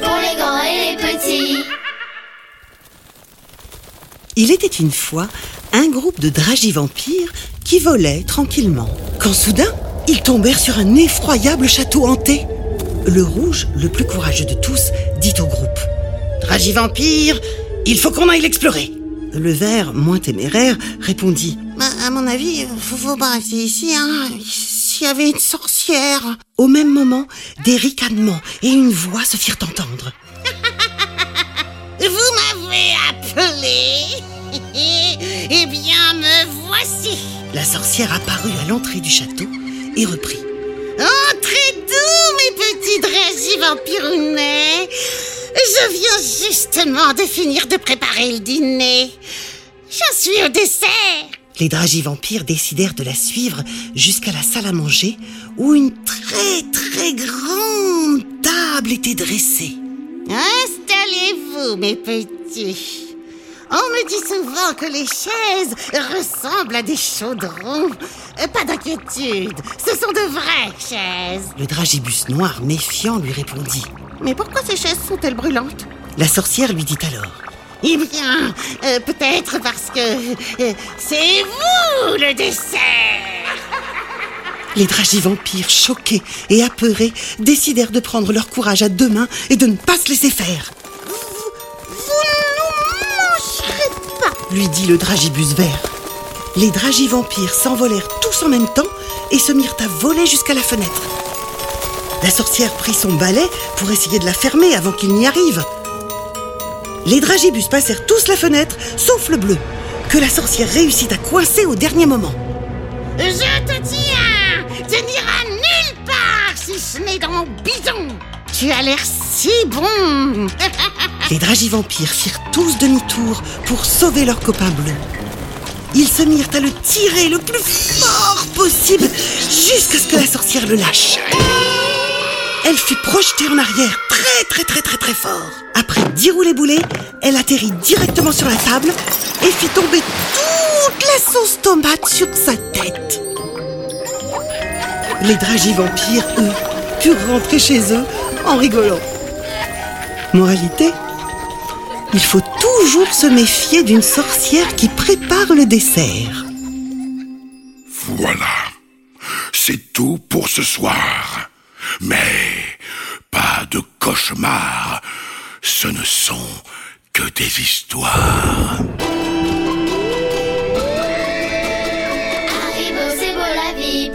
pour les grands et les petits. Il était une fois un groupe de dragivampires qui volaient tranquillement. Quand soudain, ils tombèrent sur un effroyable château hanté. Le rouge, le plus courageux de tous, dit au groupe Dragivampire, il faut qu'on aille l'explorer. Le vert, moins téméraire, répondit bah, À mon avis, faut, faut pas rester ici, hein. S'il y avait une sorcière. Au même moment, des ricanements et une voix se firent entendre. Vous m'avez appelé Eh bien, me voici La sorcière apparut à l'entrée du château et reprit. Entrez doux, mes petits dragis vampirounets Je viens justement de finir de préparer le dîner. J'en suis au dessert Les dragivampires décidèrent de la suivre jusqu'à la salle à manger où une très très grande table était dressée. Installez-vous, mes petits. On me dit souvent que les chaises ressemblent à des chaudrons. Euh, Pas d'inquiétude, ce sont de vraies chaises. Le dragibus noir, méfiant, lui répondit. Mais pourquoi ces chaises sont-elles brûlantes? La sorcière lui dit alors. Eh bien, euh, peut-être parce que euh, c'est vous le dessert. Les dragivampires, choqués et apeurés, décidèrent de prendre leur courage à deux mains et de ne pas se laisser faire. lui dit le dragibus vert. Les dragivampires s'envolèrent tous en même temps et se mirent à voler jusqu'à la fenêtre. La sorcière prit son balai pour essayer de la fermer avant qu'il n'y arrive. Les dragibus passèrent tous la fenêtre, sauf le bleu, que la sorcière réussit à coincer au dernier moment. Je te tiens Tu n'iras nulle part si ce n'est dans mon bidon Tu as l'air si bon Les dragivampires firent tous demi-tour pour sauver leur copain bleu. Ils se mirent à le tirer le plus fort possible jusqu'à ce que la sorcière le lâche. Elle fut projetée en arrière très très très très très fort. Après dix roulés boulets, elle atterrit directement sur la table et fit tomber toute la sauce tomate sur sa tête. Les dragivampires, eux, purent rentrer chez eux en rigolant. Moralité il faut toujours se méfier d'une sorcière qui prépare le dessert. Voilà. C'est tout pour ce soir. Cauchemars. Ce ne sont que des histoires. C'est beau la vie.